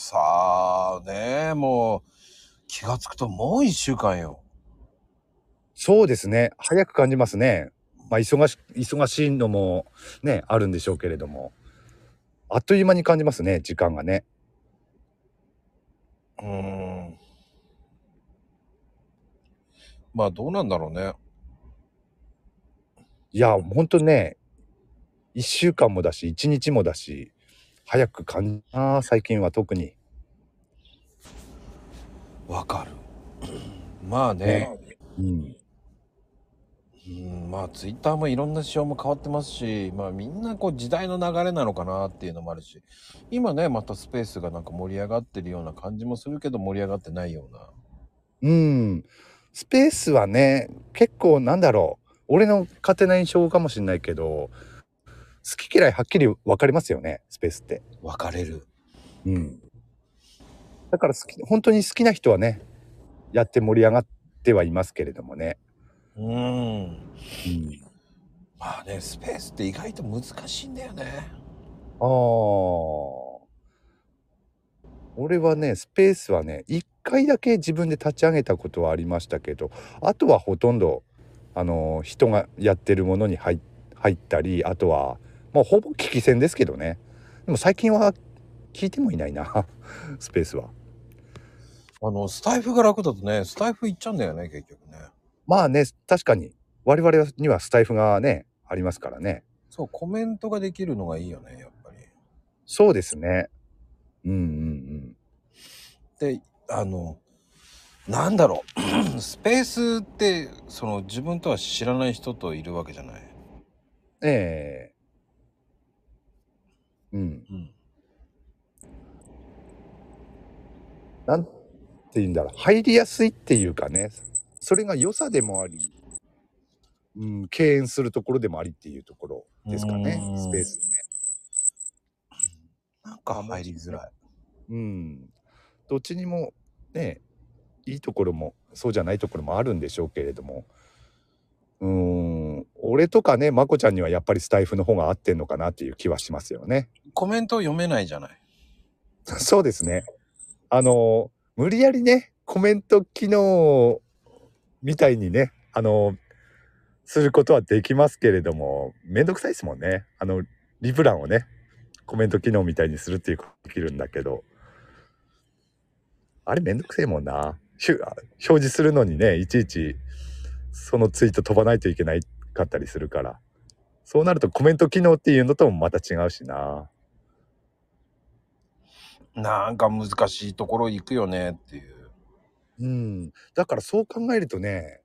さあね、もう気がつくともう一週間よ。そうですね。早く感じますね。まあ、忙し、忙しいのもね、あるんでしょうけれども。あっという間に感じますね、時間がね。うーん。まあどうなんだろうね。いや、ほんとね、1週間もだし、1日もだし、早く感じな、最近は特に。わかる。まあねね。うん。うん、まあツイッターもいろんな仕様も変わってますし、まあみんなこう時代の流れなのかなっていうのもあるし、今ね、またスペースがなんか盛り上がってるような感じもするけど盛り上がってないような。うん。スペースはね、結構なんだろう。俺の勝手な印象かもしんないけど、好き嫌いはっきり分かりますよね、スペースって。分かれる。うん。だから好き、本当に好きな人はね、やって盛り上がってはいますけれどもね。うん。うん。まあね、スペースって意外と難しいんだよね。ああ。俺はね、スペースはね、一回だけ自分で立ち上げたことはありましたけど、あとはほとんど、あの、人がやってるものに入入ったり、あとは、もうほぼ聞き戦ですけどね。でも最近は聞いてもいないな、スペースは。あの、スタイフが楽だとね、スタイフ行っちゃうんだよね、結局ね。まあね、確かに、我々にはスタイフがね、ありますからね。そう、コメントができるのがいいよね、やっぱり。そうですね。うんうんうん。で、あの、なんだろう。スペースって、その自分とは知らない人といるわけじゃない。ええうん。うん。なんて言うんだろう。入りやすいっていうかね。それが良さでもあり、うん、敬遠するところでもありっていうところですかねう。んスペースね。なんか入りづらい。うん。どっちにもね、いいところもそうじゃないところもあるんでしょうけれども。うーん。俺とかね、まこちゃんにはやっぱりスタイフの方が合ってんのかなっていう気はしますよね。コメント読めないじゃない。そうですね。あの、無理やりね、コメント機能みたいにね、あの、することはできますけれども、めんどくさいですもんね。あの、リプ欄をね、コメント機能みたいにするっていうことができるんだけど、あれめんどくせえもんな。表示するのにね、いちいち、そのツイート飛ばないといけないかったりするから。そうなるとコメント機能っていうのともまた違うしな。なんか難しいところ行くよねっていう。うん。だからそう考えるとね、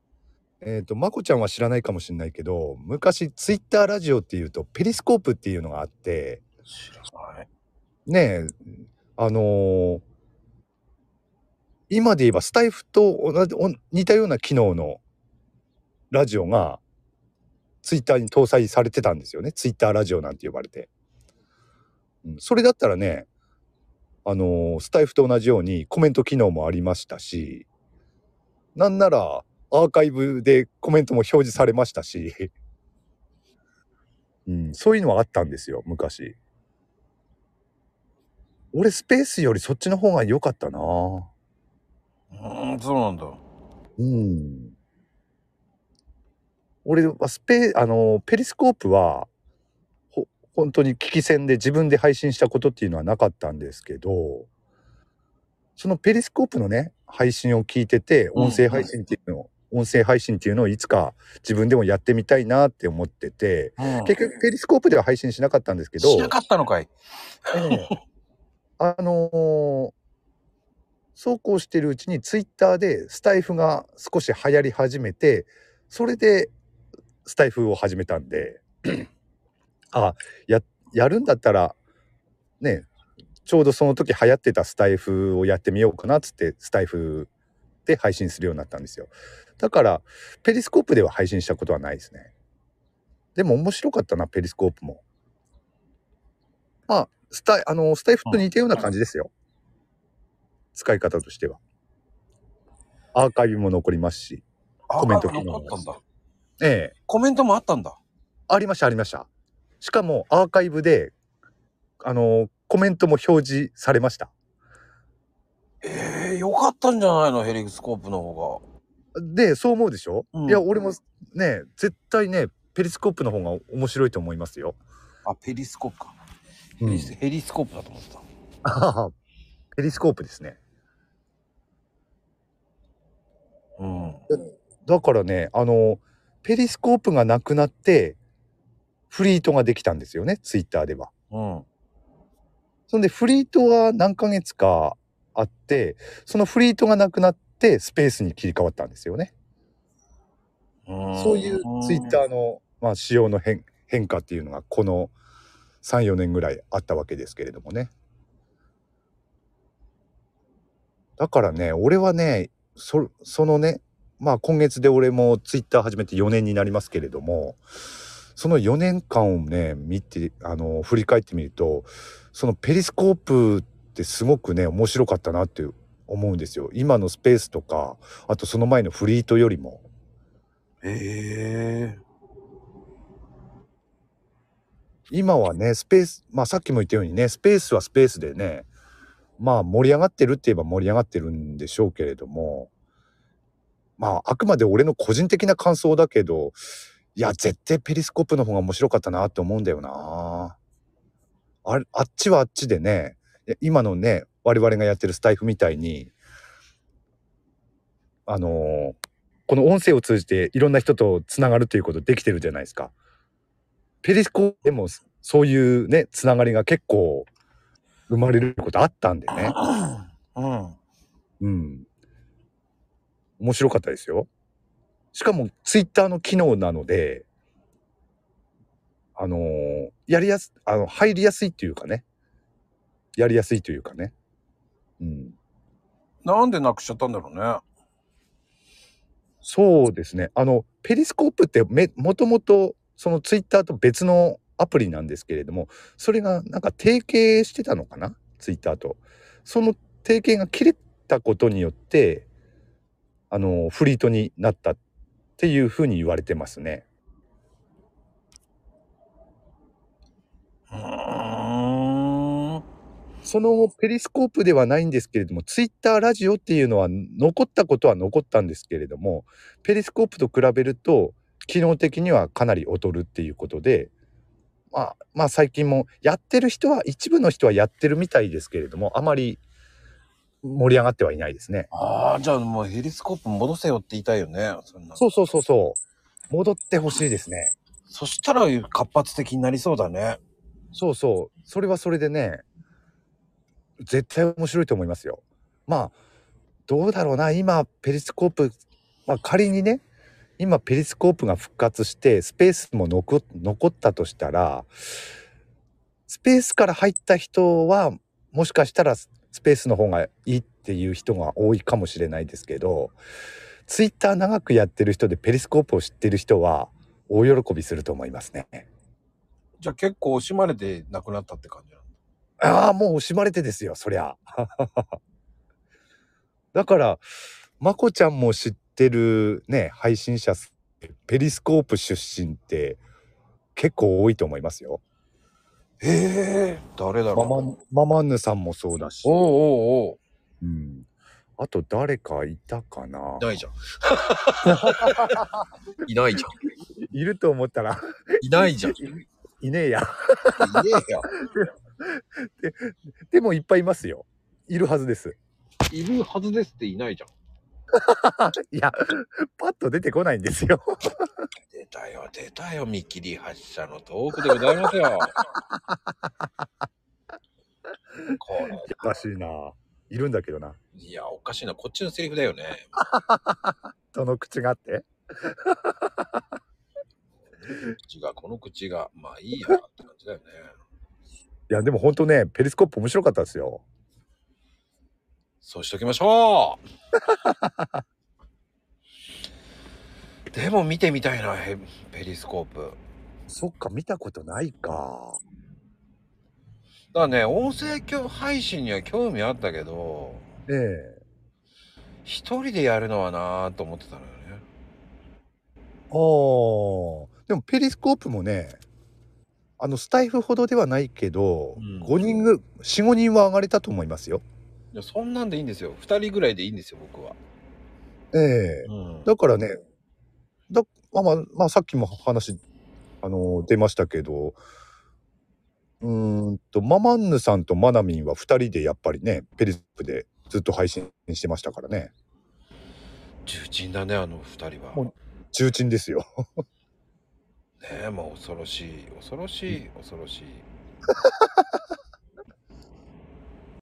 えっ、と、まこちゃんは知らないかもしれないけど、昔ツイッターラジオっていうと、ペリスコープっていうのがあって、知らない。ねえ、あのー今で言えばスタイフと同じお似たような機能のラジオがツイッターに搭載されてたんですよね。ツイッターラジオなんて呼ばれて。うん、それだったらね、あのースタイフと同じようにコメント機能もありましたし、なんならアーカイブでコメントも表示されましたし、うん、そういうのはあったんですよ、昔。俺スペースよりそっちの方が良かったなうーん、そうなんだ。うん。俺はスペ、あの、ペリスコープは、ほ、本当に聞き戦で自分で配信したことっていうのはなかったんですけど、そのペリスコープのね、配信を聞いてて、うん音声配信っていうのを、音声配信っていうのをいつか自分でもやってみたいなって思ってて、うん。結局ペリスコープでは配信しなかったんですけど、しなかったのかい？ええあのーそうこうしてるうちにツイッターでスタイフが少し流行り始めてそれでスタイフを始めたんであややるんだったらねちょうどその時流行ってたスタイフをやってみようかなっつってスタイフで配信するようになったんですよ。だからペリスコープでは配信したことはないですね。でも面白かったなペリスコープも。まあスタイあのスタイフと似たような感じですよ、使い方としては。アーカイブも残りますしコメントあ残ったんだ。ええコメントもあったんだ。ありましたありましたしかもアーカイブであのコメントも表示されましたええよかったんじゃないの？ヘリスコープの方で、そう思うでしょ、うんいや、俺もね、絶対ね、ペリスコープの方が面白いと思いますよ。が。あ、ペリスコープか。ヘうんリスヘリスコープだと思ってた。ああペリスコープですね。うん。だからね、あの、ペリスコープがなくなって、フリートができたんですよね、ツイッターでは。うん。そんで、フリートは何ヶ月かあって、そのフリートがなくなって、スペースに切り替わったんですよね。そういうツイッターの、まあ、仕様の変変化っていうのが、この3、4年ぐらいあったわけですけれどもね。だからね、俺はね、そそのね、まあ今月で俺もツイッター始めて4年になりますけれども、その4年間をね、見て、あの、振り返ってみると、そのペリスコープってすごくね、面白かったなって思うんですよ。今のスペースとか、あとその前のフリートよりも。ええ今はね、スペース、まあさっきも言ったようにね、スペースはスペースでね、まあ盛り上がってるって言えば盛り上がってるんでしょうけれども、まああくまで俺の個人的な感想だけど、いや、絶対ペリスコープの方が面白かったなって思うんだよな。あれあっちはあっちでね、今のね、我々がやってるスタイフみたいに、あのーこの音声を通じていろんな人とつながるということできてるじゃないですか。ペリスコープでもそういうね、つながりが結構生まれることあったんでね。うん。うん。面白かったですよ。しかもツイッターの機能なので、あのーやりやす、あの、入りやすいっていうかね。やりやすいというかね。うん。なんでなくしちゃったんだろうね。そうですね。あの、ペリスコープってめ、もともと、そのツイッターと別のアプリなんですけれども、それがなんか提携してたのかな？ツイッターと。その提携が切れたことによって、あの、フリートになったっていうふうに言われてますね。そのペリスコープではないんですけれども、ツイッターラジオっていうのは残ったことは残ったんですけれども、ペリスコープと比べると、機能的にはかなり劣るっていうことで、まあ、まあ最近もやってる人は、一部の人はやってるみたいですけれども、あまり盛り上がってはいないですね。ああ、じゃあもうヘリスコープ戻せよって言いたいよね。そんなそうそうそうそう。戻ってほしいですね。そしたら活発的になりそうだね。そうそう。それはそれでね、絶対面白いと思いますよ。まあ、どうだろうな。今、ペリスコープ、まあ仮にね、今ペリスコープが復活して、スペースも残残ったとしたら、スペースから入った人は、もしかしたらスペースの方がいいっていう人が多いかもしれないですけど、ツイッター長くやってる人でペリスコープを知ってる人は、大喜びすると思いますね。じゃあ結構惜しまれてなくなったって感じなんだ。ああ、もう惜しまれてですよ、そりゃ。だから、まこちゃんも知ってるね、配信者、ペリスコープ出身って結構多いと思いますよ。ええ誰だマろマ、ママンヌさんもそうだしう。おうおうおううん。あと誰かいたかないないじゃん。いないじゃん。いると思ったら、いないじゃん。いいねえや。ねえよ。でもいっぱいいますよ。いるはずです。いるはずですっていないじゃん。いや、パッと出てこないんですよ。出たよ、出たよ、見切り発車のトークでございますよ。これ、おかしいな。いるんだけどな。いや、おかしいな。こっちのセリフだよね。その口があって？口が、この口が、まあいいやって感じだよね。いや、でも本当ね、ペリスコープ面白かったですよ。そうしときましょうでも見てみたいな、ヘペリスコープ。そっか、見たことないか。だからね、音声配信には興味あったけど、ええ一人でやるのはなぁと思ってたのよね。ああ。でもペリスコープもね、あの、スタイフほどではないけど、うん5人ぐ、4、5人は上がれたと思いますよ。いや、そんなんでいいんですよ。二人ぐらいでいいんですよ、僕は。ええうん。だからね、だまあまあ、まあ、さっきも話、あの出ましたけど、うーんと、ママンヌさんとマナミンは二人でやっぱりね、ペリスプでずっと配信してましたからね。重鎮だね、あの二人は。もう重鎮ですよ。ねえ、もう恐ろしい、恐ろしい、恐ろしい。